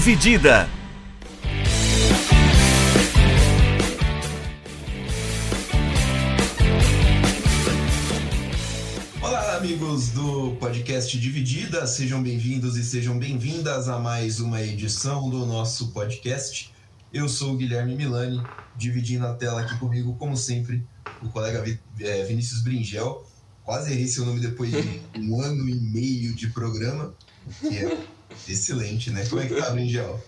Dividida. Olá, amigos do podcast Dividida, sejam bem-vindos e sejam bem-vindas a mais uma edição do nosso podcast. Eu sou o Guilherme Milani, dividindo a tela aqui comigo, como sempre, o colega é, Vinícius Bringel. Quase errei seu nome depois de um ano e meio de programa, que é excelente, né? Como é que tá, Bringel?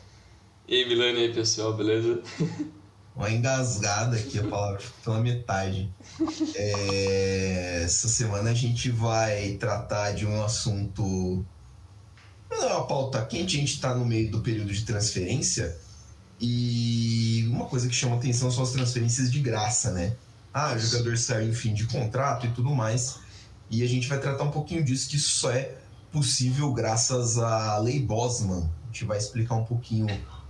E aí, Milani, e aí, pessoal, beleza? Uma engasgada aqui, a palavra pela metade. É, Essa semana a gente vai tratar de um assunto. Não é uma pauta quente, a gente está no meio do período de transferência. E uma coisa que chama atenção são as transferências de graça, né? Ah, o jogador saiu em fim de contrato e tudo mais. E a gente vai tratar um pouquinho disso, que isso só é possível graças à Lei Bosman. A gente vai explicar um pouquinho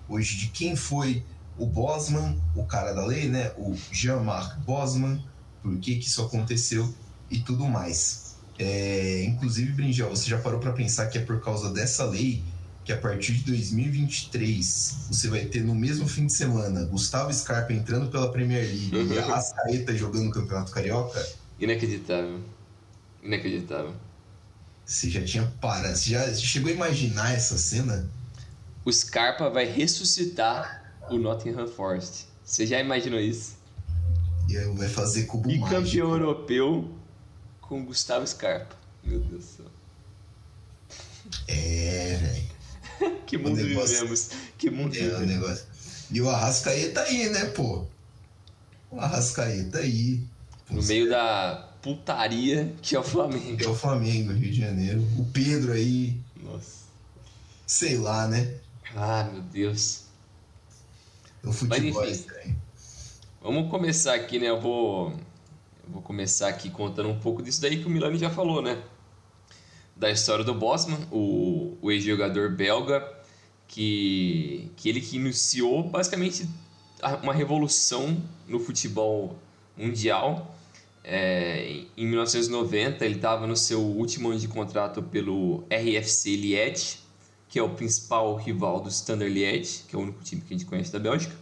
hoje de quem foi o Bosman, o cara da lei, né? O Jean-Marc Bosman, por que, que isso aconteceu e tudo mais. É, inclusive, Brinjel, você já parou para pensar que é por causa dessa lei que a partir de 2023 você vai ter no mesmo fim de semana Gustavo Scarpa entrando pela Premier League e a Arrascaeta jogando o Campeonato Carioca? Inacreditável. Inacreditável. Você já tinha parado, você já chegou a imaginar essa cena? O Scarpa vai ressuscitar o Nottingham Forest. Você já imaginou isso? E aí vai fazer cubo E mágico. campeão europeu com Gustavo Scarpa. Meu Deus do céu. É, velho. Que mundo negócio- vivemos. Que mundo É vivemos. negócio. E o Arrascaeta aí, né, pô? O Arrascaeta aí. Pô, No meio da putaria que é o Flamengo. É o Flamengo, Rio de Janeiro. O Pedro aí, Nossa. sei lá, né? Ah, meu Deus. O futebol é enfim. estranho. Vamos começar aqui, né? Eu vou, eu vou começar aqui contando um pouco disso daí que o Milani já falou, né? Da história do Bosman, o, o ex-jogador belga, que, que ele que iniciou basicamente uma revolução no futebol mundial. É, em 1990, ele estava no seu último ano de contrato pelo RFC Liège, que é o principal rival do Standard Liège, que é o único time que a gente conhece da Bélgica.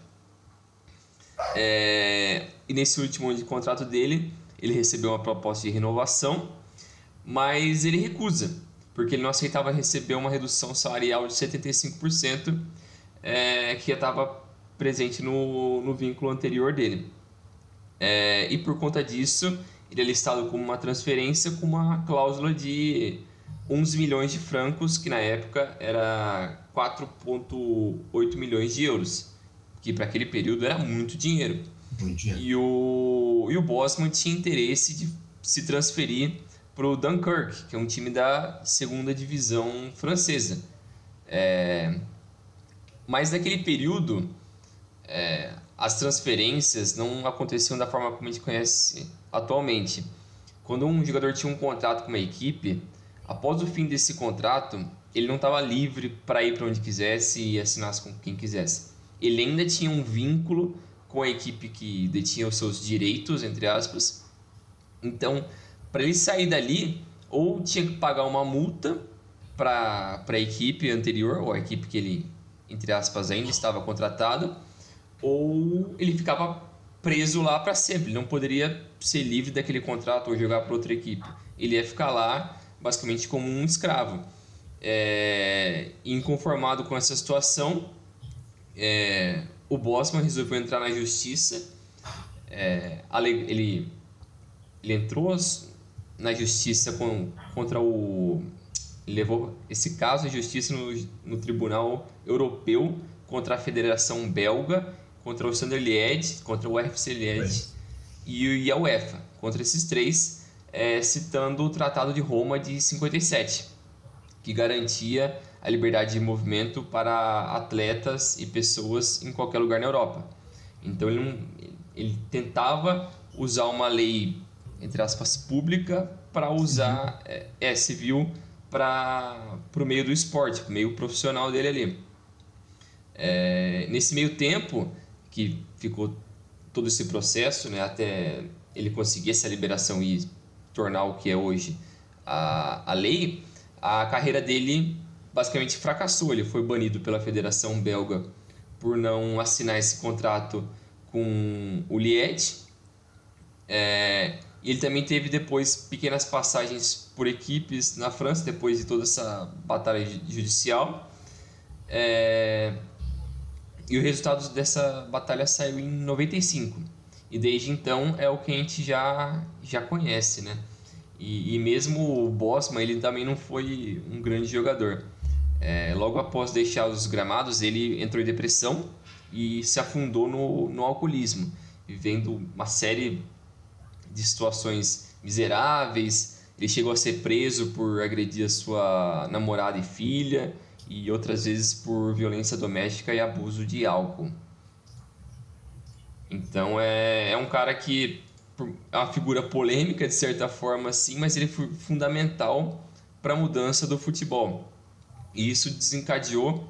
É, e nesse último ano de contrato dele, ele recebeu uma proposta de renovação, mas ele recusa, porque ele não aceitava receber uma redução salarial de 75% é, que estava presente no, no vínculo anterior dele. É, e por conta disso, ele é listado como uma transferência com uma cláusula de 11 milhões de francos, que na época era 4,8 milhões de euros, que para aquele período era muito dinheiro. Bom dia. E o, e o Bosman tinha interesse de se transferir para o Dunkirk, que é um time da segunda divisão francesa. É, mas naquele período, é, as transferências não aconteciam da forma como a gente conhece atualmente. Quando um jogador tinha um contrato com uma equipe, após o fim desse contrato, ele não estava livre para ir para onde quisesse e assinar com quem quisesse. Ele ainda tinha um vínculo com a equipe que detinha os seus direitos, entre aspas. Então, para ele sair dali, ou tinha que pagar uma multa para a equipe anterior, ou a equipe que ele, entre aspas, ainda estava contratado, ou ele ficava preso lá para sempre. Ele não poderia ser livre daquele contrato ou jogar para outra equipe. Ele ia ficar lá basicamente como um escravo. É, inconformado com essa situação, é, o Bosman resolveu entrar na justiça. É, ele, ele entrou na justiça com, contra o. Levou esse caso à justiça no, no Tribunal Europeu contra a Federação Belga, contra o Liège, contra o RFC Liège e, e a UEFA. Contra esses três, é, citando o Tratado de Roma de 57, que garantia a liberdade de movimento para atletas e pessoas em qualquer lugar na Europa. Então ele, não, ele tentava usar uma lei, entre aspas, pública para usar, é, é, civil, para o meio do esporte, para o meio profissional dele ali. É, nesse meio tempo que ficou todo esse processo, né, até ele conseguir essa liberação e tornar o que é hoje a, a lei, a carreira dele basicamente fracassou. Ele foi banido pela Federação Belga por não assinar esse contrato com o Liège. É, ele também teve depois pequenas passagens por equipes na França, depois de toda essa batalha judicial. É, e o resultado dessa batalha saiu em 95. E desde então é o que a gente já, já conhece, né? E, e mesmo o Bosman, ele também não foi um grande jogador. É, logo após deixar os gramados, ele entrou em depressão e se afundou no, no alcoolismo, vivendo uma série de situações miseráveis. Ele chegou a ser preso por agredir a sua namorada e filha, e outras vezes por violência doméstica e abuso de álcool. Então é, é um cara que é uma figura polêmica de certa forma, sim, mas ele foi fundamental para a mudança do futebol. E isso desencadeou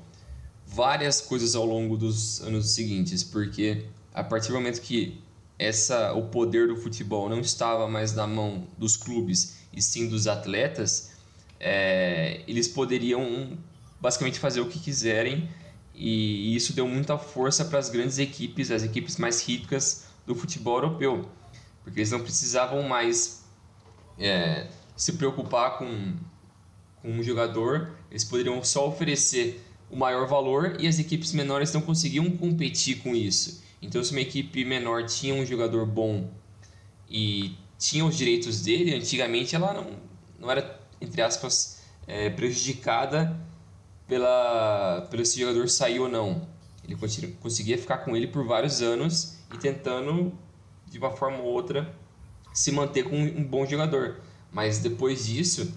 várias coisas ao longo dos anos seguintes, porque a partir do momento que essa o poder do futebol não estava mais na mão dos clubes e sim dos atletas, é, eles poderiam basicamente fazer o que quiserem. E isso deu muita força para as grandes equipes, as equipes mais ricas do futebol europeu, porque eles não precisavam mais é, se preocupar com, com um jogador, eles poderiam só oferecer o maior valor e as equipes menores não conseguiam competir com isso. Então, se uma equipe menor tinha um jogador bom e tinha os direitos dele, antigamente ela não, não era, entre aspas, é, prejudicada pela, pelo esse jogador sair ou não. Ele conseguia ficar com ele por vários anos e tentando, de uma forma ou outra, se manter com um bom jogador. Mas depois disso,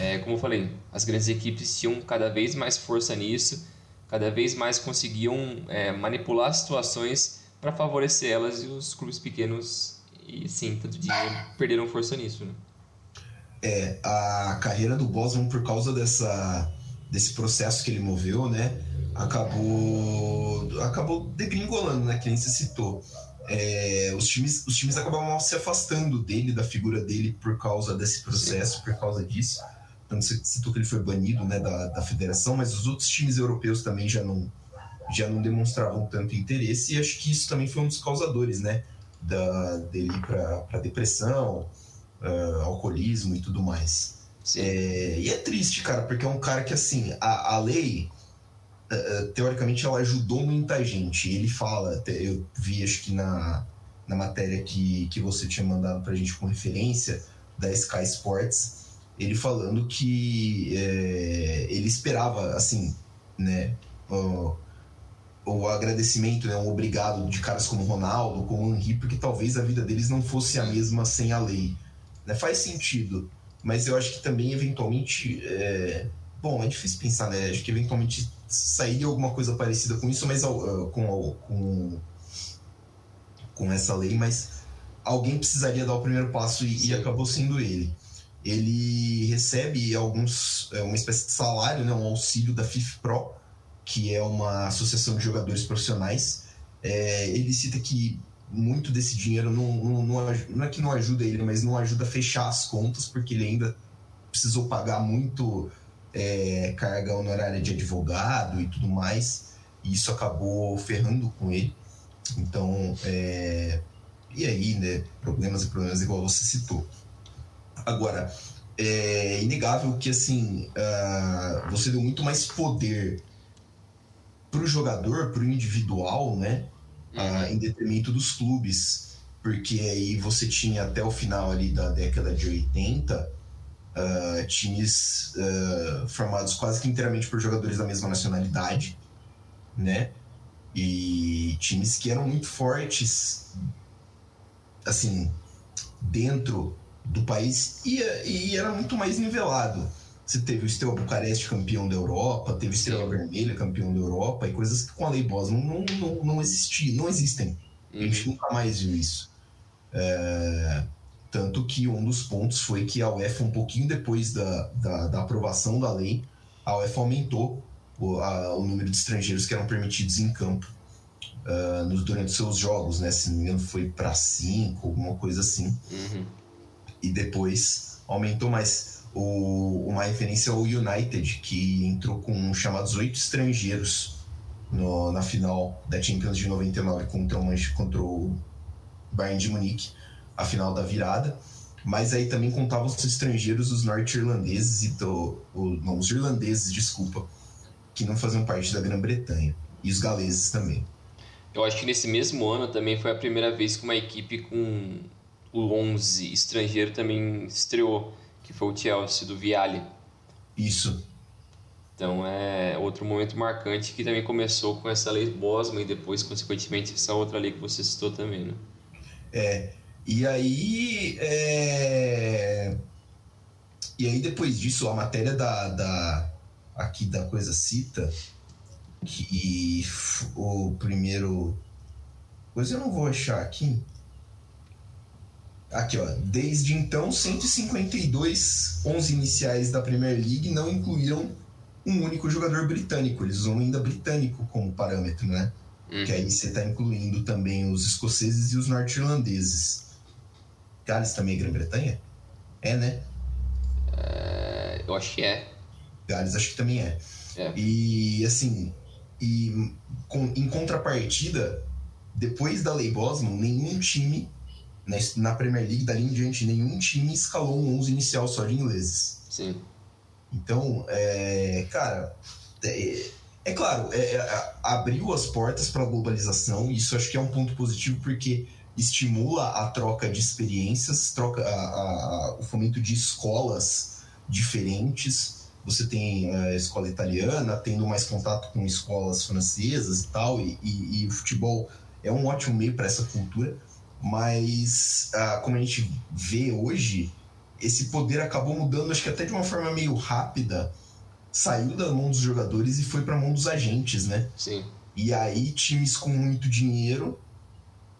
é, como eu falei, as grandes equipes tinham cada vez mais força nisso, cada vez mais conseguiam é, manipular situações para favorecer elas e os clubes pequenos, e sim, tanto dinheiro, perderam força nisso. Né? É, a carreira do Bosman, por causa dessa desse processo que ele moveu, né? Acabou, acabou degringolando, né? Que nem se citou. É, os, times, os times acabavam se afastando dele, da figura dele, por causa desse processo, por causa disso. Então, você citou que ele foi banido né, da, da federação, mas os outros times europeus também já não, já não demonstravam tanto interesse, e acho que isso também foi um dos causadores, né? Da, dele para depressão, uh, alcoolismo e tudo mais. É, e é triste, cara, porque é um cara que, assim, a, a lei, uh, teoricamente, ela ajudou muita gente. Ele fala, eu vi, acho que na, na matéria que, que você tinha mandado pra gente com referência, da Sky Sports, ele falando que é, ele esperava, assim, né, o, o agradecimento, né, um obrigado de caras como Ronaldo, como Henri, porque talvez a vida deles não fosse a mesma sem a lei. Né? Faz sentido mas eu acho que também, eventualmente. É... Bom, é difícil pensar, né? Acho que eventualmente sairia alguma coisa parecida com isso, mas uh, com, com, com essa lei, mas alguém precisaria dar o primeiro passo e, e acabou sendo ele. Ele recebe alguns é, uma espécie de salário, né, um auxílio da FIFPRO, que é uma associação de jogadores profissionais. É, ele cita que muito desse dinheiro não, não, não, não, é que não ajuda ele, mas não ajuda a fechar as contas, porque ele ainda precisou pagar muito é, carga honorária de advogado e tudo mais, e isso acabou ferrando com ele. Então, é, e aí, né, problemas e problemas igual você citou. Agora, é inegável que, assim, uh, você deu muito mais poder para o jogador, para o individual, né, em detrimento dos clubes, porque aí você tinha até o final ali da década de 80 uh, ah, times uh, formados quase que inteiramente por jogadores da mesma nacionalidade, né? E times que eram muito fortes, assim, dentro do país e, e era muito mais nivelado. Você teve o Steaua Bucareste campeão da Europa, teve o Estrela Vermelha campeão da Europa, e coisas que com a Lei Boss não, não, não, não, existi, não existem. Uhum. A gente uhum. nunca mais viu isso. É, tanto que um dos pontos foi que a UEFA, um pouquinho depois da, da, da aprovação da lei, a UEFA aumentou o, a, o, número de estrangeiros que eram permitidos em campo uh, nos, durante seus jogos, né? Se não me engano, foi para cinco, alguma coisa assim. Uhum. E depois aumentou mais o, uma referência ao United, que entrou com chamados oito estrangeiros no, na final da Champions de 99 contra o, contra o Bayern de Munique, a final da virada. Mas aí também contavam os estrangeiros, os norte-irlandeses e do, o, não, os irlandeses, desculpa, que não faziam parte da Grã-Bretanha. E os galeses também. Eu acho que nesse mesmo ano também foi a primeira vez que uma equipe com o 11 estrangeiro também estreou, que foi o Chelsea, do Viale. Isso. Então é outro momento marcante que também começou com essa lei Bosman e depois, consequentemente, essa outra lei que você citou também, né? É, e aí. É... E aí, depois disso, a matéria da, da. Aqui da coisa cita que o primeiro. Pois eu não vou achar aqui. Aqui, ó. Desde então, 152 11 iniciais da Premier League não incluíram um único jogador britânico. Eles usam ainda britânico como parâmetro, né? Uhum. Que aí você está incluindo também os escoceses e os norte-irlandeses. Gales também é Grã-Bretanha? É, né? Uh, eu acho que é. Gales acho que também é. é. E, assim, e com, em contrapartida, depois da Lei Bosman, nenhum time na Premier League, dali em diante, nenhum time escalou um 11 inicial só de ingleses. Sim. Então, é, cara, é, é claro, é, é abriu as portas para a globalização, e isso acho que é um ponto positivo porque estimula a troca de experiências, troca a, a, o fomento de escolas diferentes. Você tem a escola italiana tendo mais contato com escolas francesas e tal, e, e, e o futebol é um ótimo meio para essa cultura, mas ah, como a gente vê hoje, esse poder acabou mudando, acho que até de uma forma meio rápida, saiu da mão dos jogadores e foi para a mão dos agentes, né? Sim. E aí, times com muito dinheiro.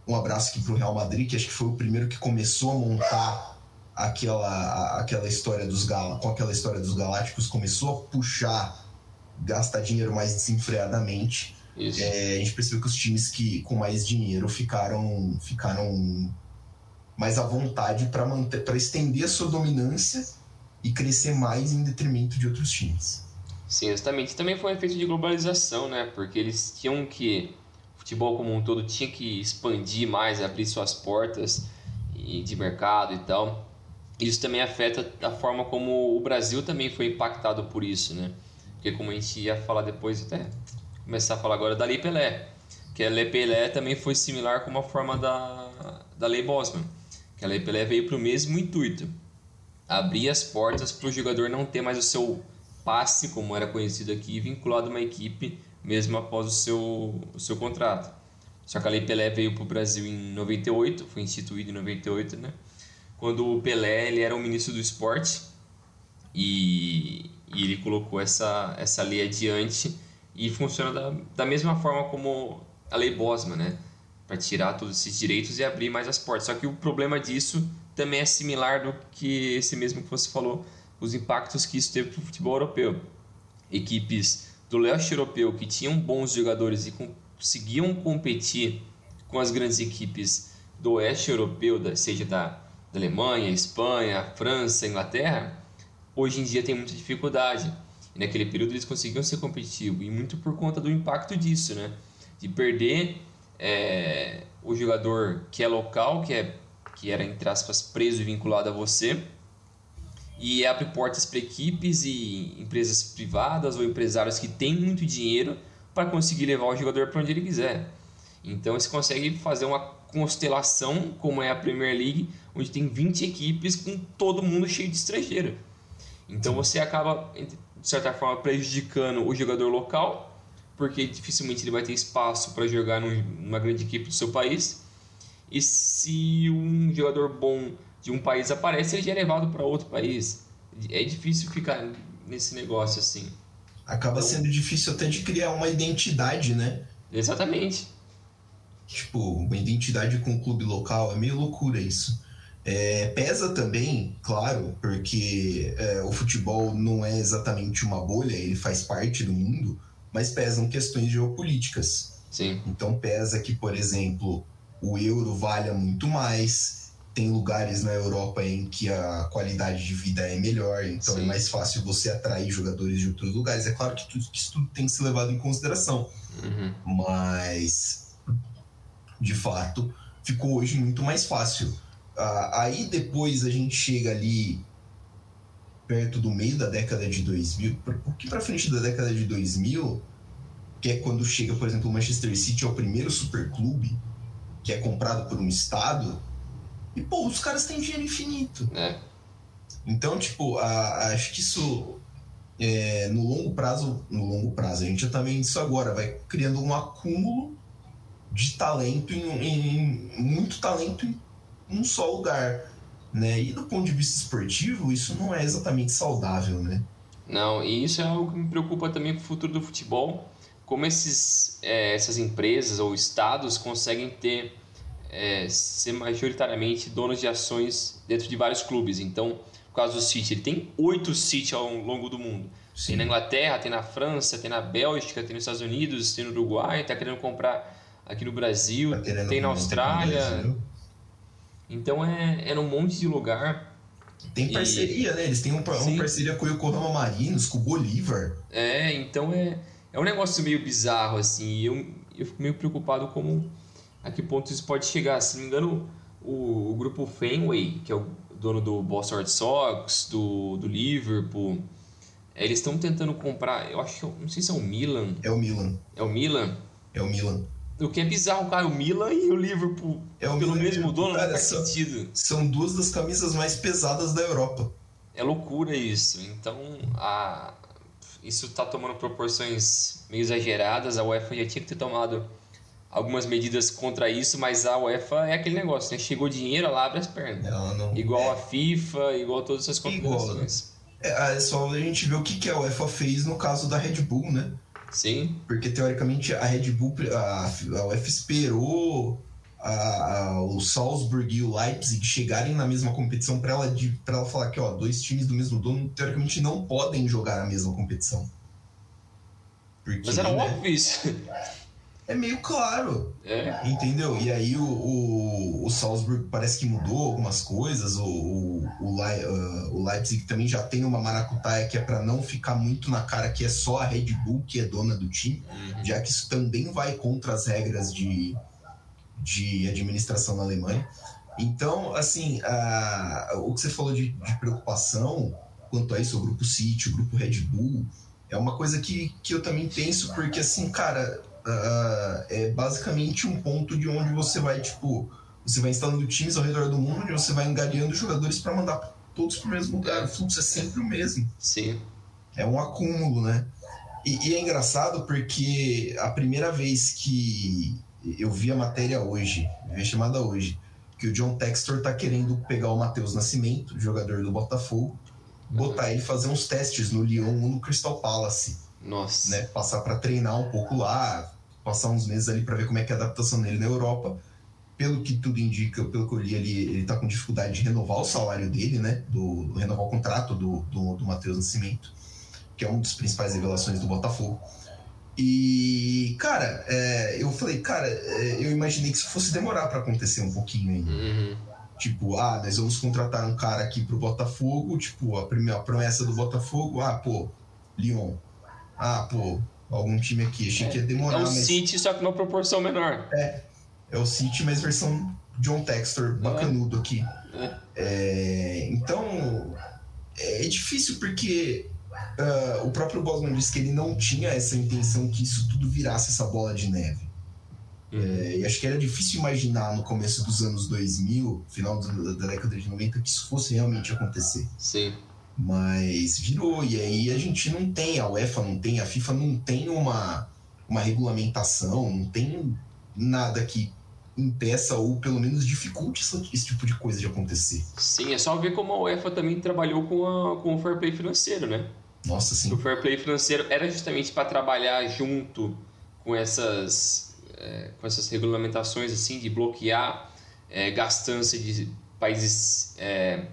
Um abraço aqui pro Real Madrid, que acho que foi o primeiro que começou a montar aquela, aquela história dos gal com aquela história dos galácticos, começou a puxar, gastar dinheiro mais desenfreadamente. É, a gente percebeu que os times que com mais dinheiro ficaram, ficaram mais à vontade para manter, para estender a sua dominância e crescer mais em detrimento de outros times. Sim, exatamente. Também foi um efeito de globalização, né? Porque eles tinham que o futebol como um todo tinha que expandir mais, abrir suas portas de mercado e tal. Isso também afeta a forma como o Brasil também foi impactado por isso, né? Porque como a gente ia falar depois, até começar a falar agora da Lei Pelé, que a Lei Pelé também foi similar com uma forma da, da Lei Bosman que a Lei Pelé veio para o mesmo intuito, abrir as portas para o jogador não ter mais o seu passe, como era conhecido aqui, vinculado a uma equipe mesmo após o seu, o seu contrato. Só que a Lei Pelé veio para o Brasil em 98, foi instituído em 98, né? Quando o Pelé ele era o ministro do esporte e, e ele colocou essa, essa lei adiante e funciona da, da mesma forma como a Lei Bosman, né? para tirar todos esses direitos e abrir mais as portas. Só que o problema disso também é similar do que esse mesmo que você falou, os impactos que isso teve para o futebol europeu. Equipes do leste europeu que tinham bons jogadores e conseguiam competir com as grandes equipes do oeste europeu, seja da, da Alemanha, Espanha, França, Inglaterra, hoje em dia tem muita dificuldade. Naquele período eles conseguiam ser competitivos, e muito por conta do impacto disso, né? De perder é, o jogador que é local, que, é, que era, entre aspas, preso e vinculado a você, e abre portas para equipes e empresas privadas ou empresários que têm muito dinheiro para conseguir levar o jogador para onde ele quiser. Então você consegue fazer uma constelação, como é a Premier League, onde tem 20 equipes com todo mundo cheio de estrangeiro. Então você acaba, de certa forma, prejudicando o jogador local porque dificilmente ele vai ter espaço para jogar numa grande equipe do seu país. E se um jogador bom de um país aparece, ele já é levado para outro país. É difícil ficar nesse negócio assim. Acaba então, sendo difícil até de criar uma identidade, né? Exatamente. Tipo, uma identidade com o clube local, é meio loucura isso. É, pesa também, claro, porque é, o futebol não é exatamente uma bolha, ele faz parte do mundo, mas pesam questões geopolíticas. Sim. Então pesa que, por exemplo, o euro valha muito mais, tem lugares na Europa em que a qualidade de vida é melhor, então Sim. é mais fácil você atrair jogadores de outros lugares. É claro que, tudo, que isso tudo tem que ser levado em consideração, uhum. mas de fato ficou hoje muito mais fácil. Ah, aí depois a gente chega ali perto do meio da década de 2000, um pouquinho para frente da década de 2000, que é quando chega, por exemplo, o Manchester City é o primeiro superclube que é comprado por um estado e, pô, os caras têm dinheiro infinito. É. Então, tipo, a, acho que isso é, no longo prazo, no longo prazo, a gente já tá vendo isso agora, vai criando um acúmulo de talento em, em, em muito talento em um só lugar, né? E do ponto de vista esportivo, isso não é exatamente saudável, né? Não, e isso é algo que me preocupa também com o futuro do futebol, como esses, é, essas empresas ou estados conseguem ter é, ser majoritariamente donos de ações dentro de vários clubes. Então, por causa do City, ele tem oito City ao longo do mundo. Sim. Tem na Inglaterra, tem na França, tem na Bélgica, tem nos Estados Unidos, tem no Uruguai, está querendo comprar aqui no Brasil, tá tem na Austrália. Então é, é num monte de lugar. Tem parceria, e... né? Eles têm um, uma parceria com o Yokohama Marinos, com o Bolívar. É, então é, é um negócio meio bizarro, assim. E eu, eu fico meio preocupado como a que ponto isso pode chegar. Se não me engano, o, o grupo Fenway, que é o dono do Boston Red Sox, do, do Liverpool, é, eles estão tentando comprar, eu acho que, é não sei se é o Milan. É o Milan. É o Milan? É o Milan. O que é bizarro, cara, o Milan e o Liverpool é o pelo Milan mesmo dono cara, não faz são, sentido. São duas das camisas mais pesadas da Europa. É loucura isso. Então, a, isso está tomando proporções meio exageradas. A UEFA já tinha que ter tomado algumas medidas contra isso, mas a UEFA é aquele negócio, né? Chegou dinheiro, ela abre as pernas. Não, igual é. a FIFA, igual todas essas confederações. É, é só a gente ver o que, que a UEFA fez no caso da Red Bull, né? Sim. Porque teoricamente a Red Bull, a, a UEFA esperou a, a, o Salzburg e o Leipzig chegarem na mesma competição para ela, ela falar que ó, dois times do mesmo dono teoricamente não podem jogar a mesma competição. Porque, Mas era né, óbvio isso é meio claro. É. Entendeu? E aí o, o, o, Salzburg parece que mudou algumas coisas. O, o, o, uh, o Leipzig também já tem uma maracutaia que é para não ficar muito na cara que é só a Red Bull que é dona do time, uhum. já que isso também vai contra as regras de, de administração na Alemanha. Então, assim, uh, o que você falou de, de preocupação quanto a isso, o grupo City, o grupo Red Bull, é uma coisa que, que eu também penso, porque assim, cara, uh, é basicamente um ponto de onde você vai, tipo, você vai instalando times ao redor do mundo, onde você vai engariando jogadores para mandar todos para o mesmo lugar. O fluxo é sempre o mesmo. Sim. É um acúmulo, né? E, e, é engraçado porque a primeira vez que eu vi a matéria hoje, vi a chamada hoje, que o John Textor tá querendo pegar o Matheus Nascimento, jogador do Botafogo, botar ele fazer uns testes no Lyon ou no Crystal Palace. Nossa. Né? Passar para treinar um pouco lá, passar uns meses ali para ver como é que é a adaptação dele na Europa. Pelo que tudo indica, pelo que eu li, ele, ele tá com dificuldade de renovar o salário dele, né? Do, renovar o contrato do, do, do Matheus Nascimento, que é uma das principais revelações do Botafogo. E, cara, é, eu falei, cara, é, eu imaginei que isso fosse demorar para acontecer um pouquinho ainda. Uhum. Tipo, ah, nós vamos contratar um cara aqui pro Botafogo, tipo, a primeira promessa do Botafogo, ah, pô, Lyon. Ah, pô, algum time aqui. Achei é, que ia demorar. É o mas... City, só que numa proporção menor. É. É o City, mas versão John Textor, bacanudo é. aqui. É. É, então, é difícil porque uh, o próprio Bosman disse que ele não tinha essa intenção que isso tudo virasse essa bola de neve. Uhum. É, e acho que era difícil imaginar no começo dos anos 2000, final da década de 90, que isso fosse realmente acontecer. Sim. Mas virou, e aí a gente não tem, a UEFA não tem, a FIFA não tem uma, uma regulamentação, não tem nada que impeça ou pelo menos dificulte esse, tipo de coisa de acontecer. Sim, é só ver como a UEFA também trabalhou com, a, com o fair play financeiro, né? Nossa, sim. O fair play financeiro era justamente para trabalhar junto com essas, é, com essas regulamentações assim de bloquear é, gastança de países é,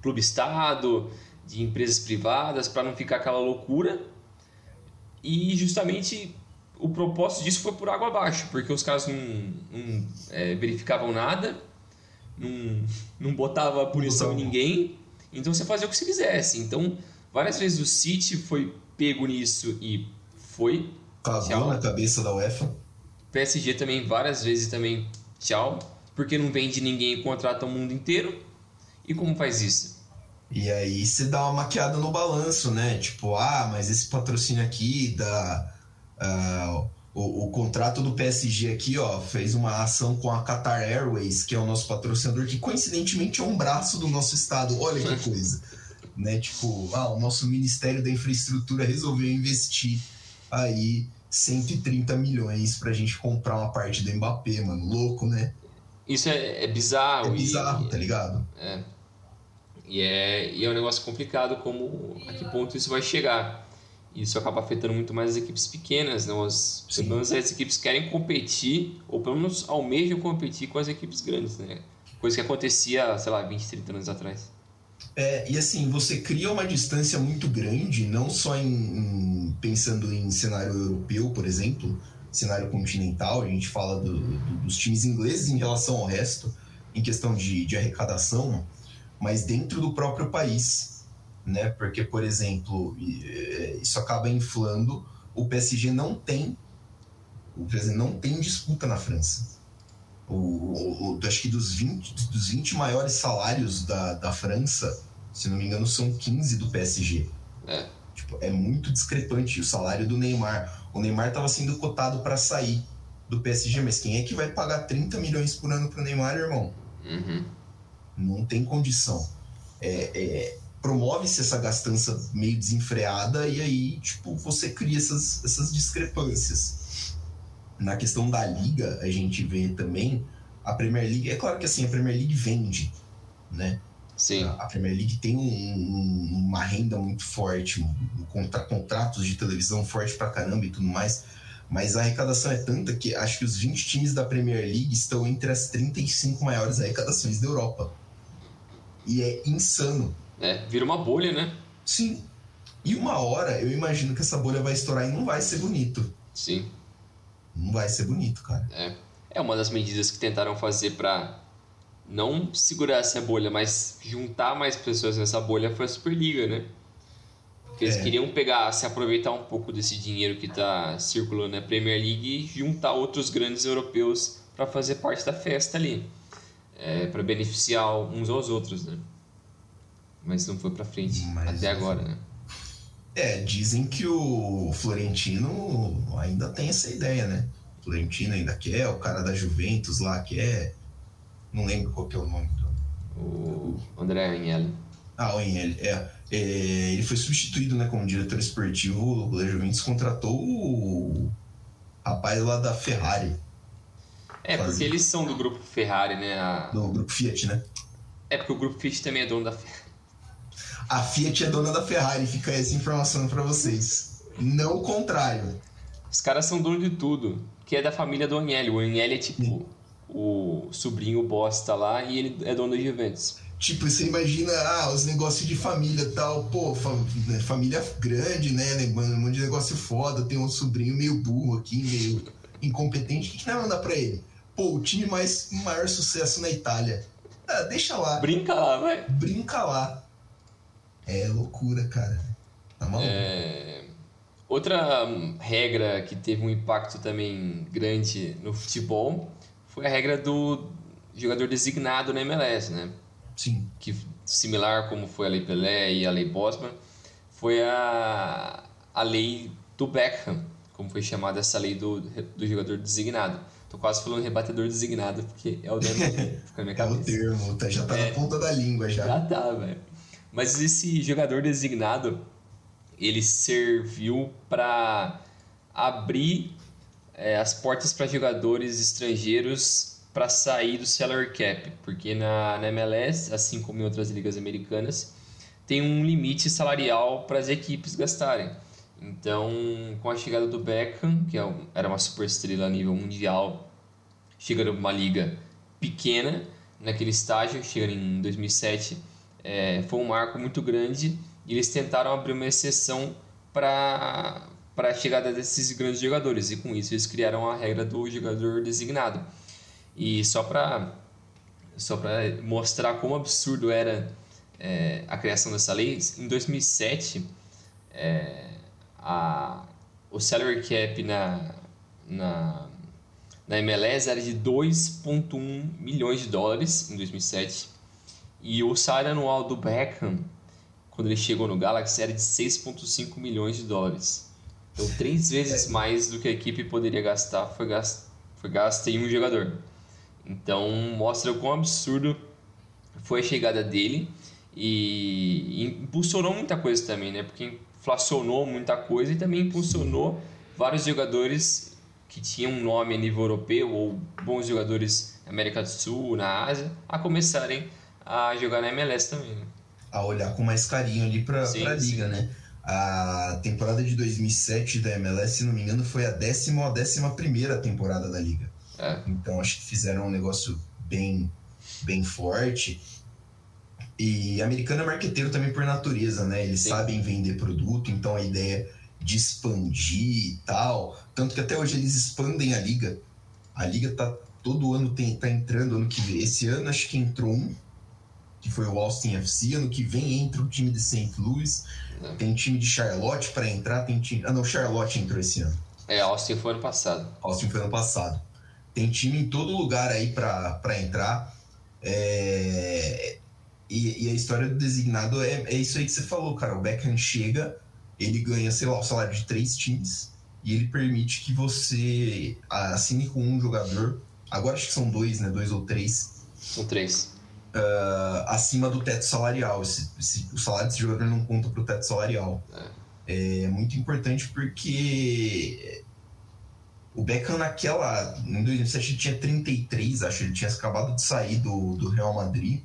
clube-estado, de empresas privadas para não ficar aquela loucura. E justamente o propósito disso foi por água abaixo, porque os caras não, não é, verificavam nada, não, não botava punição em ninguém, então você fazia o que você quisesse. Então, várias vezes o City foi pego nisso e foi. Cagou na cabeça da UEFA. PSG também várias vezes também tchau, porque não vende ninguém e contrata o mundo inteiro. E como faz isso? E aí você dá uma maquiada no balanço, né? Tipo, ah, mas esse patrocínio aqui da. Uh, o, o, contrato do PSG aqui, ó, fez uma ação com a Qatar Airways, que é o nosso patrocinador, que coincidentemente é um braço do nosso estado. Olha que coisa. né? Tipo, ah, o nosso Ministério da Infraestrutura resolveu investir aí 130 milhões pra gente comprar uma parte do Mbappé, mano. Louco, né? Isso é, é bizarro. É bizarro, e, tá ligado? É. E é, e é um negócio complicado como a que ponto isso vai chegar. Isso acaba afetando muito mais as equipes pequenas, né? As, pelo menos as equipes querem competir, ou pelo menos almejam competir com as equipes grandes, né? Coisa que acontecia, sei lá, 20, 30 anos atrás. É, e assim, você cria uma distância muito grande, não só em, em, pensando em cenário europeu, por exemplo, cenário continental, a gente fala do, do, dos times ingleses em relação ao resto, em questão de, de arrecadação, mas dentro do próprio país, né? Porque, por exemplo, é, isso acaba inflando. O PSG não tem, o PSG não tem disputa na França. O, o, o, acho que dos 20, dos 20 maiores salários da, da França, se não me engano, são 15 do PSG. É. Tipo, é muito discrepante o salário do Neymar. O Neymar estava sendo cotado para sair do PSG, mas quem é que vai pagar 30 milhões por ano pro Neymar, irmão? Uhum. Não tem condição. É, é, Promove-se essa gastança meio desenfreada e aí, tipo, você cria essas, essas discrepâncias. Na questão da liga, a gente vê também a Premier League. É claro que assim, a Premier League vende, né? Sim. A Premier League tem um, um, uma renda muito forte, um, contra, contratos de televisão forte pra caramba e tudo mais. Mas a arrecadação é tanta que acho que os 20 times da Premier League estão entre as 35 maiores arrecadações da Europa. E é insano. É, vira uma bolha, né? Sim. E uma hora eu imagino que essa bolha vai estourar e não vai ser bonito. Sim. Não vai ser bonito, cara. É. É uma das medidas que tentaram fazer para não segurar essa bolha, mas juntar mais pessoas nessa bolha foi a Superliga, né? Porque eles é. queriam pegar, se aproveitar um pouco desse dinheiro que está circulando na Premier League e juntar outros grandes europeus para fazer parte da festa ali é, para beneficiar uns aos outros, né? Mas não foi para frente Mas, até agora, né? É, dizem que o Florentino ainda tem essa ideia, né? O Florentino ainda quer, o cara da Juventus lá quer. Não lembro qual que é o nome do. O André Agnelli. Ah, o Agnelli, é. é. Ele foi substituído né, como diretor esportivo da Juventus, contratou o rapaz lá da Ferrari. É, porque eles são do grupo Ferrari, né? A... Do grupo Fiat, né? É porque o grupo Fiat também é dono da Ferrari. A Fiat é dona da Ferrari, fica essa informação para vocês. Não o contrário. Os caras são donos de tudo, que é da família do Agnelli. O Agnelli é tipo Sim. o sobrinho bosta lá e ele é dono da Juventus. Tipo, você imagina, ah, os negócios de família tal, pô, né, família grande, né? Um monte de negócio foda, tem um sobrinho meio burro aqui, meio incompetente, o que, que vai mandar pra ele? Pô, o time mais maior sucesso na Itália. Ah, deixa lá. Brinca lá, vai. Brinca lá. É loucura, cara. Tá maluco? É... Outra regra que teve um impacto também grande no futebol foi a regra do jogador designado na MLS, né? Sim. Que similar como foi a Lei Pelé e a Lei Bosman, foi a, a lei do Beckham, como foi chamada essa lei do, do jogador designado. Tô quase falando rebatedor designado, porque é o nome fica na minha cabeça. É o termo, tá, já tá é, na ponta da língua já. Já tá, velho. Mas esse jogador designado, ele serviu para abrir é, as portas para jogadores estrangeiros para sair do salary cap, porque na, na MLS, assim como em outras ligas americanas, tem um limite salarial para as equipes gastarem. Então, com a chegada do Beckham, que é era uma super estrela a nível mundial, chegando uma liga pequena naquele estágio, chegando em 2007, é, foi um marco muito grande e eles tentaram abrir uma exceção para a chegada desses grandes jogadores e com isso eles criaram a regra do jogador designado. E só para só mostrar como absurdo era é, a criação dessa lei, em 2007, é, a, o salary cap na, na, na MLS era de 2,1 milhões de dólares em 2007 e o salário anual do Beckham, quando ele chegou no Galaxy, era de 6,5 milhões de dólares. Então, três vezes mais do que a equipe poderia gastar foi gasto, foi gasto em um jogador. Então, mostra o quão absurdo foi a chegada dele e impulsionou muita coisa também, né? Porque inflacionou muita coisa e também impulsionou vários jogadores que tinham um nome a nível europeu ou bons jogadores na América do Sul, na Ásia, a começarem a jogar na MLS também. Né? A olhar com mais carinho ali para a liga, né? A temporada de 2007 da MLS, se não me engano, foi a décima ou a décima primeira temporada da liga. É. Então acho que fizeram um negócio bem, bem forte. E americano é marqueteiro também por natureza, né? Eles Sim. sabem vender produto, então a ideia de expandir e tal. Tanto que até hoje eles expandem a liga. A liga tá todo ano tem, tá entrando, ano que vem. Esse ano acho que entrou um, que foi o Austin FC. Ano que vem entra o time de St. Louis. É. Tem time de Charlotte para entrar. Tem time. Ah, não, Charlotte entrou esse ano. É, Austin foi ano passado. Austin foi ano passado. Tem time em todo lugar aí para entrar. É... E, e, a história do designado é, é isso aí que você falou, cara. O Beckham chega, ele ganha, sei lá, o salário de três times e ele permite que você assine com um jogador. Agora acho que são dois, né? Dois ou três. São três uh, acima do teto salarial. Esse, esse, o salário desse jogador não conta para o teto salarial. É. é muito importante porque o Beckham naquela. Em 2007 ele tinha 33, acho. Ele tinha acabado de sair do, do Real Madrid.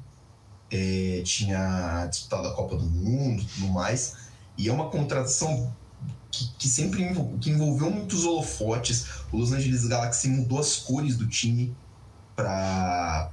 É, tinha disputado a Copa do Mundo e tudo mais. E é uma contratação que, que sempre que envolveu muitos holofotes. O Los Angeles Galaxy mudou as cores do time para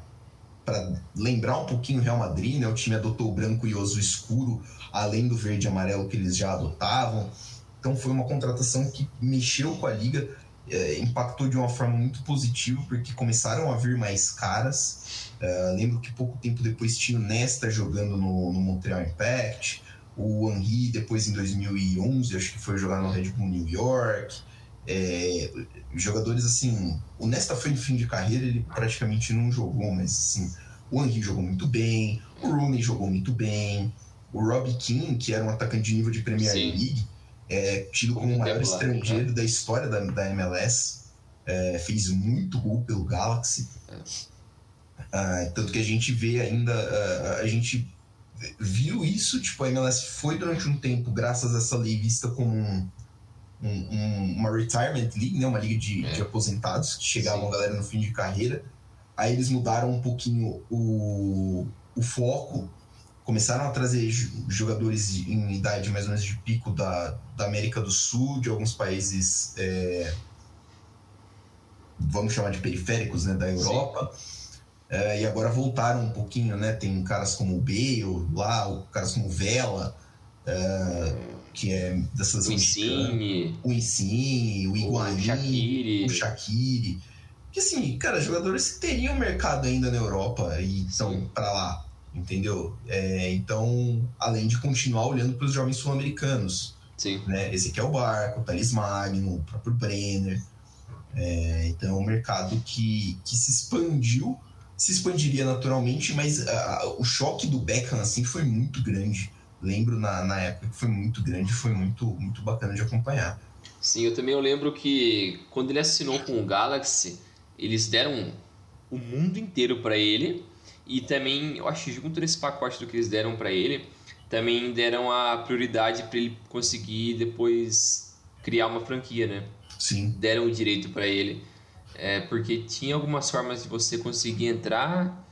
para lembrar um pouquinho o Real Madrid, né? O time adotou o branco e o azul escuro, além do verde e amarelo que eles já adotavam. Então foi uma contratação que mexeu com a liga, é, impactou de uma forma muito positiva, porque começaram a vir mais caras. É, lembro que pouco tempo depois tinha o Nesta jogando no, no Montreal Impact, o Henry depois em 2011, acho que foi jogar no Red Bull New York. É, jogadores assim, o Nesta foi no fim de carreira, ele praticamente não jogou, mas assim, o Henry jogou muito bem, o Rooney jogou muito bem, o Robbie King, que era um atacante de nível de Premier Sim. League, é, tido como o maior estrangeiro da história da, da MLS, é, fez muito gol pelo Galaxy. É. Ah, tanto que a gente vê ainda, a, a gente viu isso, tipo, a MLS foi durante um tempo, graças a essa lei vista como um um, um, uma retirement league, né? uma liga de, é. de aposentados, que chegavam Sim. galera no fim de carreira. Aí eles mudaram um pouquinho o, o foco, começaram a trazer jogadores em idade mais ou menos de pico da, da América do Sul, de alguns países, é, vamos chamar de periféricos, né, da Europa. É, e agora voltaram um pouquinho, né? Tem caras como o Bale lá, caras como Vela. É, que é dessas o Insigne, o Insigne, o Iguain, o Shaqiri. o Shaqiri. Que assim, cara, jogadores que teriam mercado ainda na Europa e estão para lá, entendeu? É, então, além de continuar olhando para os jovens sul-americanos, Sim. né? Ezequiel Barco, Thales Magno, o próprio Brenner. É, então, é um mercado que, que se expandiu, se expandiria naturalmente, mas a, o choque do Beckham assim foi muito grande lembro na, na época que foi muito grande, foi muito, muito bacana de acompanhar. Sim, eu também eu lembro que quando ele assinou com o Galaxy, eles deram o mundo inteiro para ele e também, eu acho que junto nesse pacote do que eles deram para ele, também deram a prioridade para ele conseguir depois criar uma franquia, né? Sim. Deram o direito para ele, é, porque tinha algumas formas de você conseguir entrar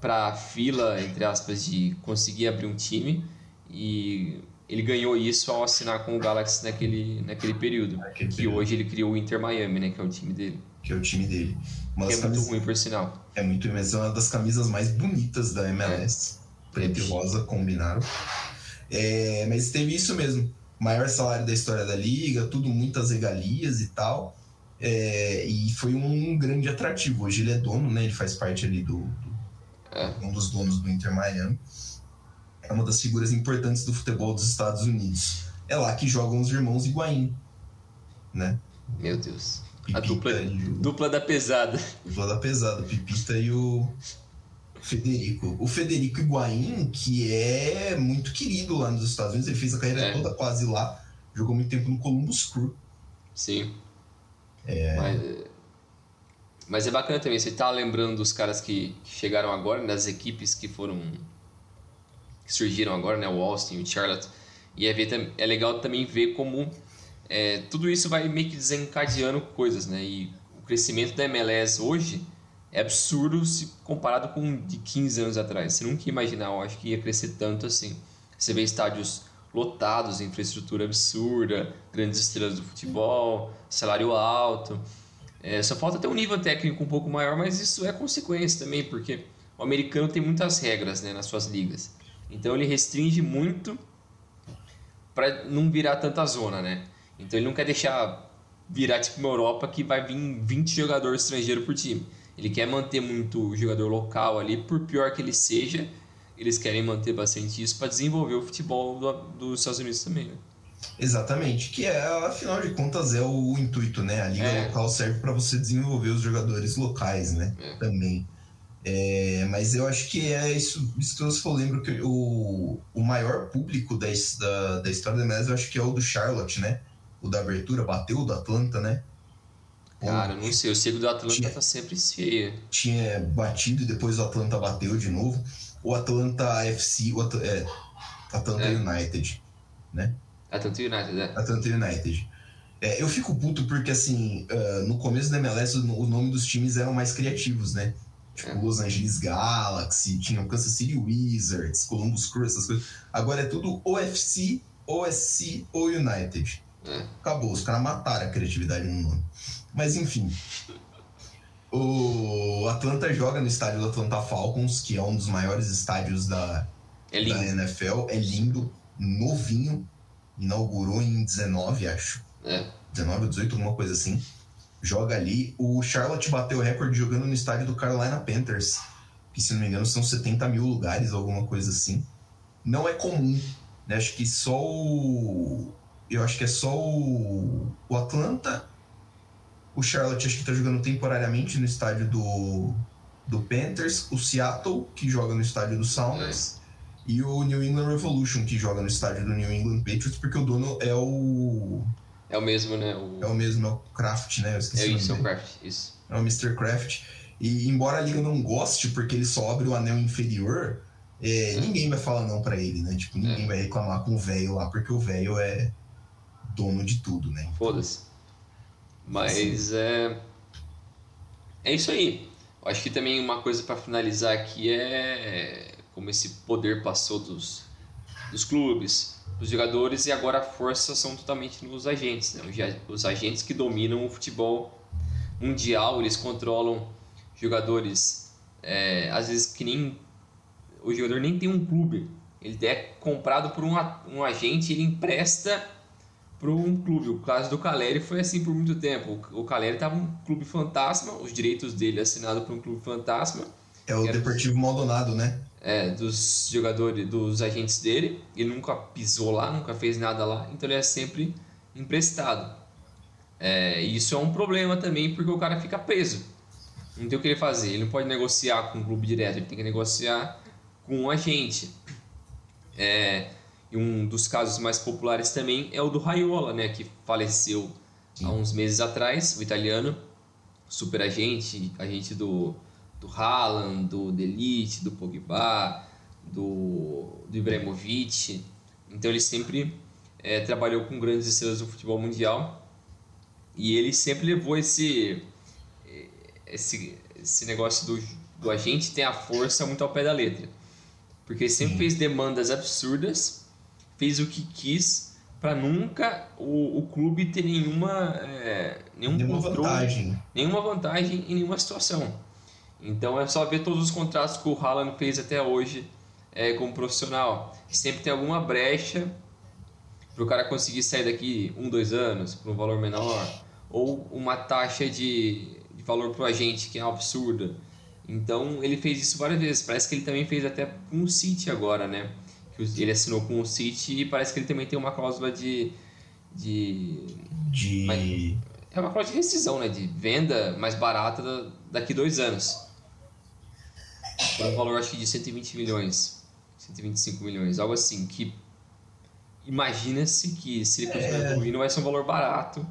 para fila, entre aspas, de conseguir abrir um time e ele ganhou isso ao assinar com o Galaxy naquele, naquele período. Naquele que período. hoje ele criou o Inter Miami, né? Que é o time dele. Que é o time dele. Uma que é camisas... muito ruim, por sinal. É muito ruim, mas é uma das camisas mais bonitas da MLS. É. Preto é. e rosa combinaram. É, mas teve isso mesmo. Maior salário da história da liga, tudo muitas regalias e tal. É, e foi um grande atrativo. Hoje ele é dono, né? Ele faz parte ali do, do é. um dos donos do Inter Miami. É uma das figuras importantes do futebol dos Estados Unidos. É lá que jogam os irmãos Higuaín, né? Meu Deus. Pipita a dupla, o... dupla da pesada. Dupla da pesada, Pipita e o Federico. O Federico Higuaín, que é muito querido lá nos Estados Unidos, ele fez a carreira é. toda quase lá, jogou muito tempo no Columbus Crew. Sim. É... Mas, mas é bacana também, você tá lembrando dos caras que chegaram agora, das equipes que foram. que surgiram agora, né? O Austin, o Charlotte. E é, ver, é legal também ver como é, tudo isso vai meio que desencadeando coisas, né? E o crescimento da MLS hoje é absurdo se comparado com de 15 anos atrás. Você nunca ia imaginar, eu acho que ia crescer tanto assim. Você vê estádios lotados, infraestrutura absurda, grandes estrelas do futebol, salário alto. É, só falta ter um nível técnico um pouco maior, mas isso é consequência também, porque o americano tem muitas regras né, nas suas ligas. Então ele restringe muito para não virar tanta zona, né? Então ele não quer deixar virar tipo uma Europa que vai vir 20 jogadores estrangeiros por time. Ele quer manter muito o jogador local ali, por pior que ele seja, eles querem manter bastante isso para desenvolver o futebol do, dos Estados Unidos também, né? Exatamente, que é, afinal de contas, é o, intuito, né? A liga é. local serve para você desenvolver os jogadores locais, né? É. Também. É, mas eu acho que é isso, isso que você falou. Lembro que o, o maior público da, da, da história da MLS eu acho que é o do Charlotte, né? O da abertura, bateu o do Atlanta, né? Cara, não sei, eu sei que o do Atlanta tinha, tá sempre cheio. Tinha batido e depois o Atlanta bateu de novo. O Atlanta FC, o At é, Atlanta é. United, né? Atlanta United, é. Atlanta United. É, eu fico puto porque, assim, uh, no começo da MLS o, o nome dos times eram mais criativos, né? Tipo, é. Los Angeles Galaxy, tinha o Kansas City Wizards, Columbus Crew, essas coisas. Agora é tudo OFC, OSC ou United. É. Acabou, os caras mataram a criatividade no nome. Mas enfim. O Atlanta joga no estádio do Atlanta Falcons, que é um dos maiores estádios da, é da NFL. É lindo, novinho. Inaugurou em 19, acho. É. 19 ou 18, alguma coisa assim. Joga ali. O Charlotte bateu o recorde jogando no estádio do Carolina Panthers, que se não me engano são 70 mil lugares, alguma coisa assim. Não é comum. Né? Acho que só o. Eu acho que é só o, o Atlanta o Charlotte acho que está jogando temporariamente no estádio do, do Panthers. O Seattle, que joga no estádio do Sounders. É. E o New England Revolution, que joga no estádio do New England Patriots, porque o dono é o. É o mesmo, né? O... É o mesmo, é o Kraft, né? Eu esqueci é isso, é o Kraft, isso. É o Mr. Kraft. E embora a liga não goste, porque ele só abre o anel inferior, é, ninguém vai falar não para ele, né? Tipo, ninguém é. vai reclamar com o velho lá, porque o velho é dono de tudo, né? Então, Foda-se. Mas é, é isso aí. Eu acho que também uma coisa para finalizar aqui é como esse poder passou dos, dos clubes, dos jogadores e agora a força são totalmente nos agentes. Né? Os agentes que dominam o futebol mundial, eles controlam jogadores, é, às vezes que nem o jogador nem tem um clube, ele é comprado por um, um agente, ele empresta para um clube. O caso do Caleri foi assim por muito tempo. O Caleri estava um clube fantasma, os direitos dele assinados por um clube fantasma. É o Deportivo dos, Maldonado, né? É, dos jogadores, dos agentes dele. Ele nunca pisou lá, nunca fez nada lá, então ele é sempre emprestado. É, isso é um problema também porque o cara fica preso. Não tem o que ele fazer. Ele não pode negociar com o clube direto, ele tem que negociar com um agente. É, e um dos casos mais populares também é o do Raiola, né, que faleceu Sim. há uns meses atrás, o italiano, super agente, agente do, do Haaland, do Delite, do Pogba, do, do Ibrahimovic. Então ele sempre é, trabalhou com grandes estrelas do futebol mundial e ele sempre levou esse esse, esse negócio do, do agente ter a força muito ao pé da letra. Porque ele sempre fez demandas absurdas fez o que quis para nunca o, o clube ter nenhuma, é, nenhum nenhuma controle, vantagem. nenhuma vantagem em nenhuma situação. Então é só ver todos os contratos que o Haaland fez até hoje é, como profissional. Sempre tem alguma brecha para o cara conseguir sair daqui um, dois anos por um valor menor, ou uma taxa de, de valor para o agente que é absurda. Então ele fez isso várias vezes. Parece que ele também fez até com o City agora, né? Ele assinou com o City e parece que ele também tem uma cláusula de. de. De. Mas é uma cláusula de rescisão, né? De venda mais barata daqui dois anos. Por um valor acho que de 120 milhões. 125 milhões, algo assim. Que imagina-se que se ele continuar É. evoluindo vai ser um valor barato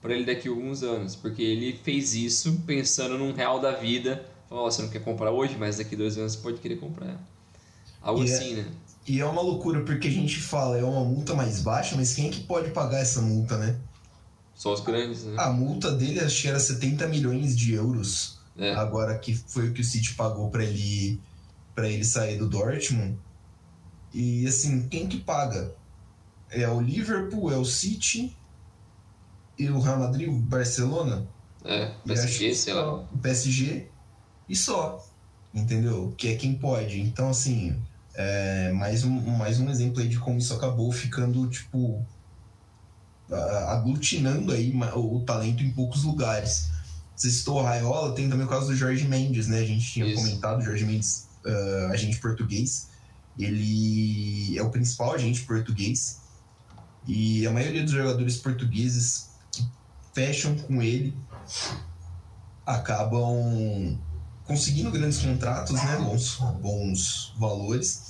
para ele daqui a alguns anos. Porque ele fez isso pensando num real da vida. Falou, "Ó, você não quer comprar hoje, mas daqui dois anos você pode querer comprar. Algo é- assim, né? E é uma loucura, porque a gente fala, é uma multa mais baixa, mas quem é que pode pagar essa multa, né? Só os grandes, né? A multa dele acho que era 70 milhões de euros. É. Agora que foi o que o City pagou pra ele para ele sair do Dortmund. E assim, quem que paga? É o Liverpool, é o City e o Real Madrid, o Barcelona, É, PSG, sei lá. O PSG e só. Entendeu? Que é quem pode. Então, assim, é mais, um, mais um exemplo aí de como isso acabou ficando, tipo, aglutinando aí o, talento em poucos lugares. Você citou o Raiola, tem também o caso do Jorge Mendes, né? A gente tinha Isso. comentado, o Jorge Mendes, ah, agente português. Ele é o principal agente português. E a maioria dos jogadores portugueses que fecham com ele acabam conseguindo grandes contratos, né? Bons, bons valores.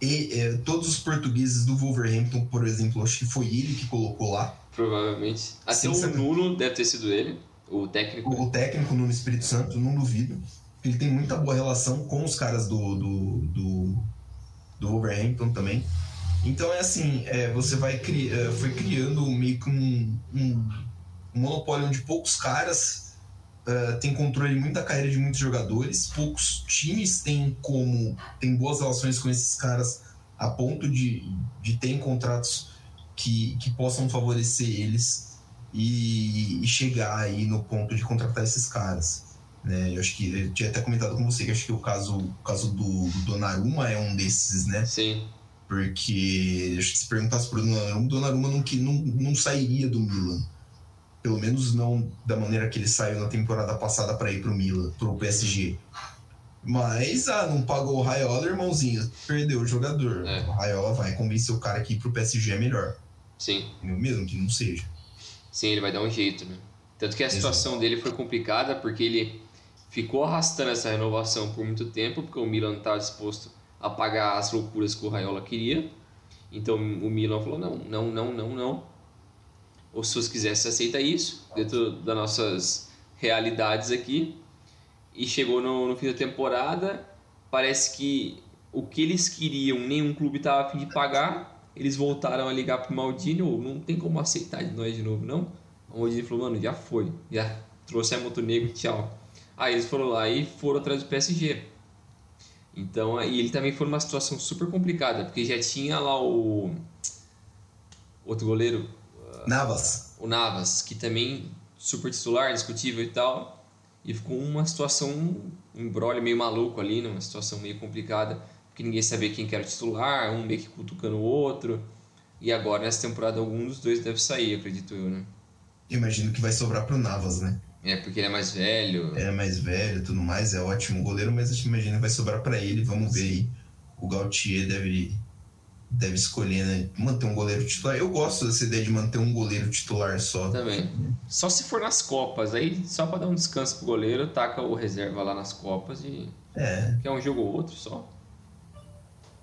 E eh, todos os portugueses do Wolverhampton, por exemplo, acho que foi ele que colocou lá. Provavelmente. Até o? Nuno deve ter sido ele, o técnico. O técnico no Espírito Santo, não duvido. Ele tem muita boa relação com os caras do, do, do, do Wolverhampton também. Então é assim, é, você vai cri, é, foi criando meio que um, um, um monopólio onde poucos caras é, têm controle muito da carreira de muitos jogadores, poucos times têm como têm boas relações com esses caras a ponto de, de terem contratos que, que possam favorecer eles e, e chegar aí no ponto de contratar esses caras. Né? Eu acho que eu tinha até comentado com você que acho que o caso, o caso do, do Donnarumma é um desses, né? Sim. Porque acho que se perguntasse pro Donnarumma, o Donnarumma não, que- não, não sairia do Milan. Pelo menos não da maneira que ele saiu na temporada passada para ir pro Milan, pro PSG. Mas, ah, não pagou o Raiola, irmãozinho. Perdeu o jogador. É. O Raiola vai convencer o cara que ir pro PSG é melhor. Sim. Mesmo que não seja. Sim, ele vai dar um jeito, né? Tanto que a Exato. situação dele foi complicada porque ele ficou arrastando essa renovação por muito tempo, porque o Milan não estava disposto a pagar as loucuras que o Raiola queria. Então o Milan falou: não, não, não, não, não. Se quiser, você aceita isso, dentro das nossas realidades aqui. E chegou no, no fim da temporada, parece que o que eles queriam, nenhum clube estava a fim de pagar. Eles voltaram a ligar pro Maldini, ou não tem como aceitar de nós de novo, não. O Maldini falou, mano, já foi, já trouxe a Montenegro, tchau. Aí eles foram lá e foram atrás do PSG. Então, aí ele também foi numa situação super complicada, porque já tinha lá o outro goleiro, Navas. o Navas, que também super titular, discutível e tal, e ficou uma situação, um embrolho meio maluco ali, numa situação meio complicada, porque ninguém sabia quem que era o titular, um meio que cutucando o outro, e agora nessa temporada algum dos dois deve sair, acredito eu, né? Imagino que vai sobrar pro Navas, né? É, porque ele é mais velho, É mais velho e tudo mais, é ótimo goleiro, mas eu imagino que vai sobrar pra ele. Vamos ver aí. O Gautier deve, deve escolher, né? Manter um goleiro titular. Eu gosto dessa ideia de manter um goleiro titular só. também. Só se for nas Copas, aí só pra dar um descanso pro goleiro, taca o reserva lá nas Copas e... É, Que é um jogo ou outro só.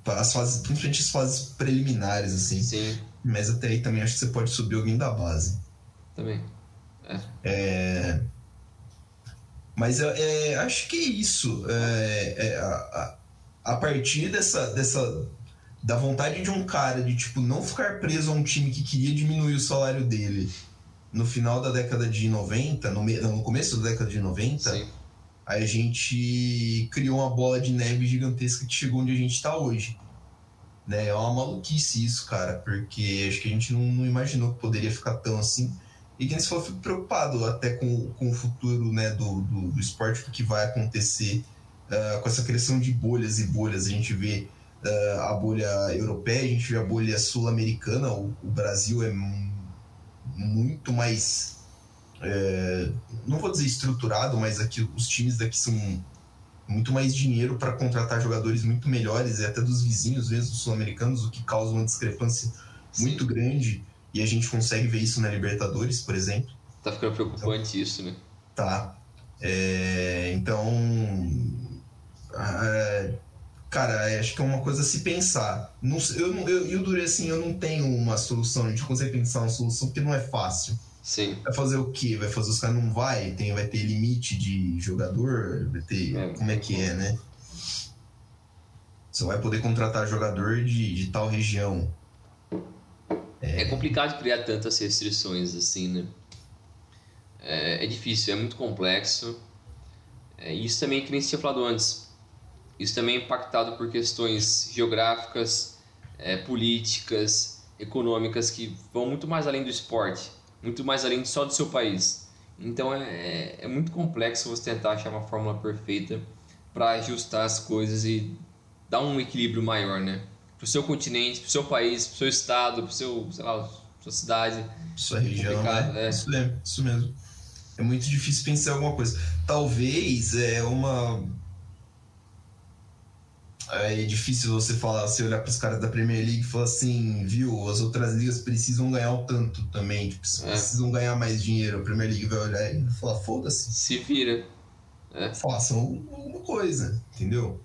as fases, principalmente as fases preliminares, assim. Sim, Mas até aí também acho que você pode subir alguém da base. também. É, Mas é, é, acho que é isso. É, é, a, a- a partir dessa, dessa. Da vontade de um cara de tipo não ficar preso a um time que queria diminuir o salário dele no final da década de 90, no, me- no começo da década de 90, Sim. a gente criou uma bola de neve gigantesca que chegou onde a gente está hoje. Né? É uma maluquice isso, cara, porque acho que a gente não, não imaginou que poderia ficar tão assim. E quem se falou, eu fico preocupado até com, com o futuro né, do, do, do esporte, do que vai acontecer ah, com essa criação de bolhas e bolhas. A gente vê a bolha europeia, a gente vê a bolha sul-americana, o, o Brasil é mu- muito mais. é, não vou dizer estruturado, mas aqui os times daqui são muito mais dinheiro para contratar jogadores muito melhores e até dos vizinhos mesmo sul-americanos, o que causa uma discrepância Sim. muito grande. E a gente consegue ver isso na Libertadores, por exemplo. Tá ficando preocupante então, isso, né? Tá. É, então. É, cara, acho que é uma coisa a se pensar. Não, eu, eu, eu durei assim, eu não tenho uma solução, a gente consegue pensar uma solução porque não é fácil. Sim. Vai fazer o quê? Vai fazer os caras não vai? Tem, vai ter limite de jogador? Vai ter. É, como é que é, né? Você vai poder contratar jogador de, de tal região. É... é complicado criar tantas restrições assim, né? É, é difícil, é muito complexo. É, isso também, que nem se tinha falado antes, isso também é impactado por questões geográficas, é, políticas, econômicas que vão muito mais além do esporte muito mais além só do seu país. Então é, é, é muito complexo você tentar achar uma fórmula perfeita para ajustar as coisas e dar um equilíbrio maior, né? Para o seu continente, para o seu país, para o seu estado, para seu, sei lá, sua cidade. Sua região, né? É. Isso, isso mesmo. É muito difícil pensar em alguma coisa. Talvez é uma é difícil você falar, você olhar para os caras da Premier League e falar assim, viu, as outras ligas precisam ganhar o tanto também, tipo, é. precisam ganhar mais dinheiro. A Premier League vai olhar e falar, foda-se. Se vira. É. Façam alguma coisa, entendeu?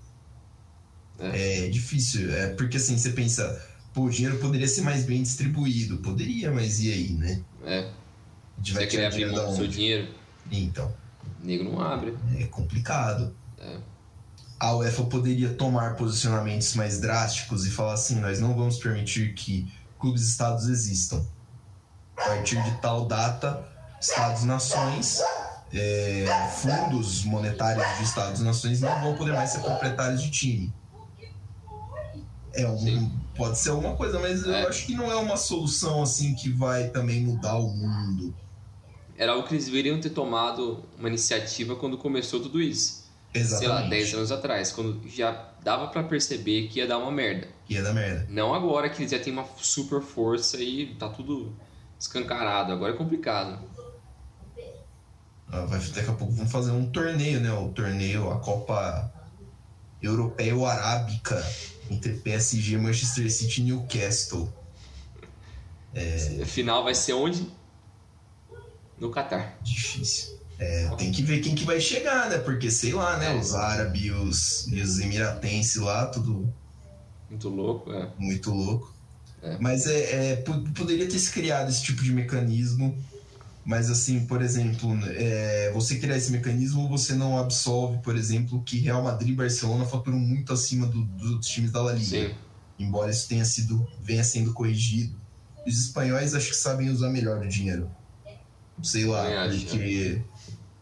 É. é difícil, é porque assim, você pensa, pô, o dinheiro poderia ser mais bem distribuído. Poderia, mas e aí, né? É. Você quer abrir mão do seu dinheiro? Então. O nego não abre. É complicado. É a UEFA poderia tomar posicionamentos mais drásticos e falar assim: nós não vamos permitir que clubes estados existam. A partir de tal data, estados-nações, é, fundos monetários de estados-nações não vão poder mais ser proprietários de time. É um, pode ser alguma coisa, mas é. eu acho que não é uma solução assim que vai também mudar o mundo. Era algo que eles deveriam ter tomado uma iniciativa quando começou tudo isso Exatamente. sei lá, 10 anos atrás, quando já dava para perceber que ia dar uma merda. Ia dar merda. Não agora que eles já têm uma super força e tá tudo escancarado, agora é complicado. Ah, vai, daqui a pouco vamos fazer um torneio, né? O torneio, a Copa Europeia ou Arábica entre PSG, Manchester City e Newcastle. É... Final vai ser onde? No Catar. Difícil. É, tem que ver quem que vai chegar, né? Porque, sei lá, né? Os árabes e os, e os emiratenses lá, tudo... Muito louco, é. Muito louco. É. Mas é, é, poderia ter se criado esse tipo de mecanismo, mas assim, por exemplo, é, você criar esse mecanismo, você não absolve, por exemplo, que Real Madrid e Barcelona faturam muito acima do, dos times da La Liga. Sim. Embora isso tenha sido, venha sendo corrigido. Os espanhóis acho que sabem usar melhor o dinheiro. Sei lá, porque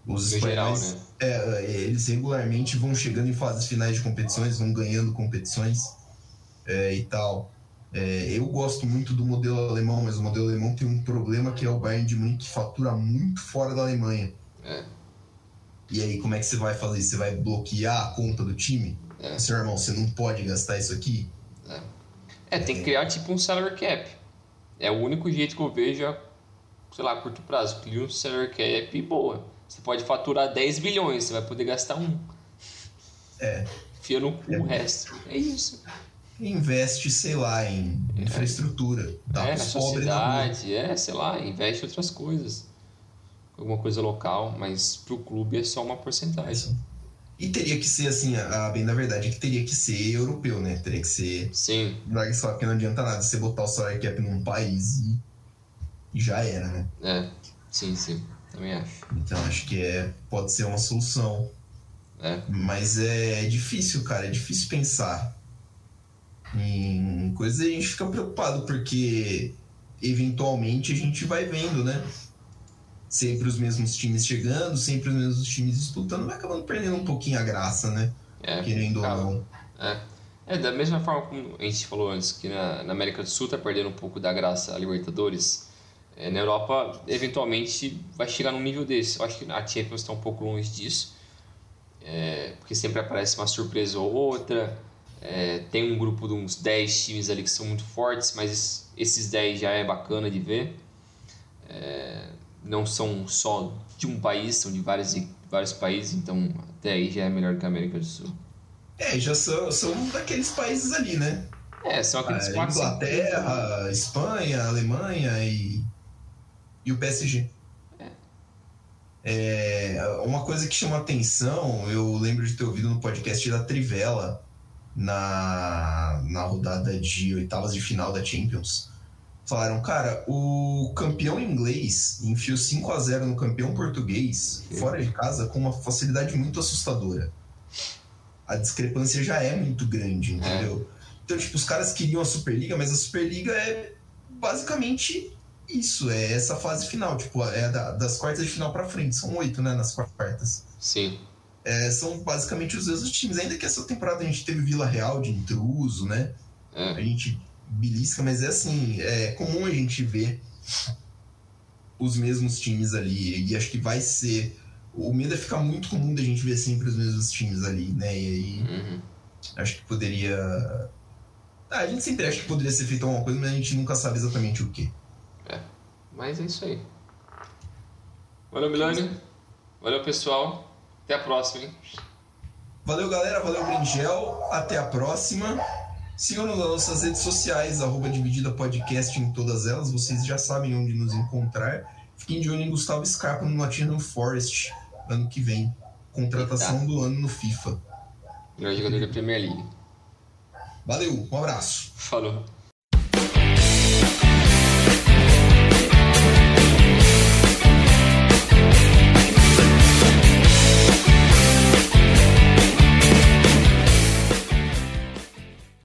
os geral, né? é, é, eles regularmente vão chegando em fases finais de competições, vão ganhando competições é, e tal. É, eu gosto muito do modelo alemão, mas o modelo alemão tem um problema que é o Bayern de Munique que fatura muito fora da Alemanha. É. E aí, como é que você vai fazer? Você vai bloquear a conta do time? É. Seu irmão, você não pode gastar isso aqui? É, é tem que criar tipo um salary cap. É o único jeito que eu vejo, sei lá, a curto prazo. Cria um salary cap boa. Você pode faturar 10 bilhões, você vai poder gastar um. É. Fia no cu é. o resto. É isso. Investe, sei lá, em é. infraestrutura. Dá é, na sociedade, é, sei lá, investe em outras coisas. Alguma coisa local, mas pro clube é só uma porcentagem. E teria que ser assim, a bem da verdade é que teria que ser europeu, né? Teria que ser. Sim. Não só que não adianta nada você botar o salário cap num país e, e já era, né? É, sim, sim. Também acho. Então acho que é, pode ser uma solução. É. Mas é difícil, cara. É difícil pensar em coisas e a gente fica preocupado, porque eventualmente a gente vai vendo, né? Sempre os mesmos times chegando, sempre os mesmos times disputando, vai acabando perdendo um pouquinho a graça, né? É, Querendo ou não. É. é, da mesma forma como a gente falou antes, que na, na América do Sul tá perdendo um pouco da graça a Libertadores é, na Europa, eventualmente, vai chegar num nível desse. Eu acho que a Champions está um pouco longe disso, é, porque sempre aparece uma surpresa ou outra. É, tem um grupo de uns 10 times ali que são muito fortes, mas esses 10 já é bacana de ver. É, não são só de um país, são de várias, vários países, então até aí já é melhor que a América do Sul. É, já são, são daqueles países ali, né? É, são aqueles A quatro. Inglaterra, Espanha, Alemanha e, e o PSG. É, uma coisa que chama atenção, eu lembro de ter ouvido no podcast da Trivela na, na rodada de oitavas de final da Champions. Falaram, cara, o campeão inglês enfiou 5 a 0 no campeão português, fora de casa, com uma facilidade muito assustadora. A discrepância já é muito grande, entendeu? Então, tipo, os caras queriam a Superliga, mas a Superliga é basicamente isso, é essa fase final, tipo, é da- das quartas de final pra frente, são oito, né, nas quartas. Sim. É, são basicamente os mesmos times, ainda que essa temporada a gente teve Vila Real de intruso, né, a É. gente belisca, mas é assim, é comum a gente ver os mesmos times ali, e acho que vai ser, o medo é ficar muito comum da gente ver sempre os mesmos times ali, né, e aí Uhum. acho que poderia... Ah, a gente sempre acha que poderia ser feito alguma coisa, mas a gente nunca sabe exatamente o que. Mas é isso aí. Valeu, Milani. Valeu, pessoal. Até a próxima, hein? Valeu, galera. Valeu, Bringel. Até a próxima. Sigam-nos nas nossas redes sociais, arroba Dividida Podcast em todas elas. Vocês já sabem onde nos encontrar. Fiquem de olho em Gustavo Scarpa no Nottingham Forest ano que vem. Contratação do ano no FIFA. Melhor jogador da Premier League. Valeu, um abraço. Falou.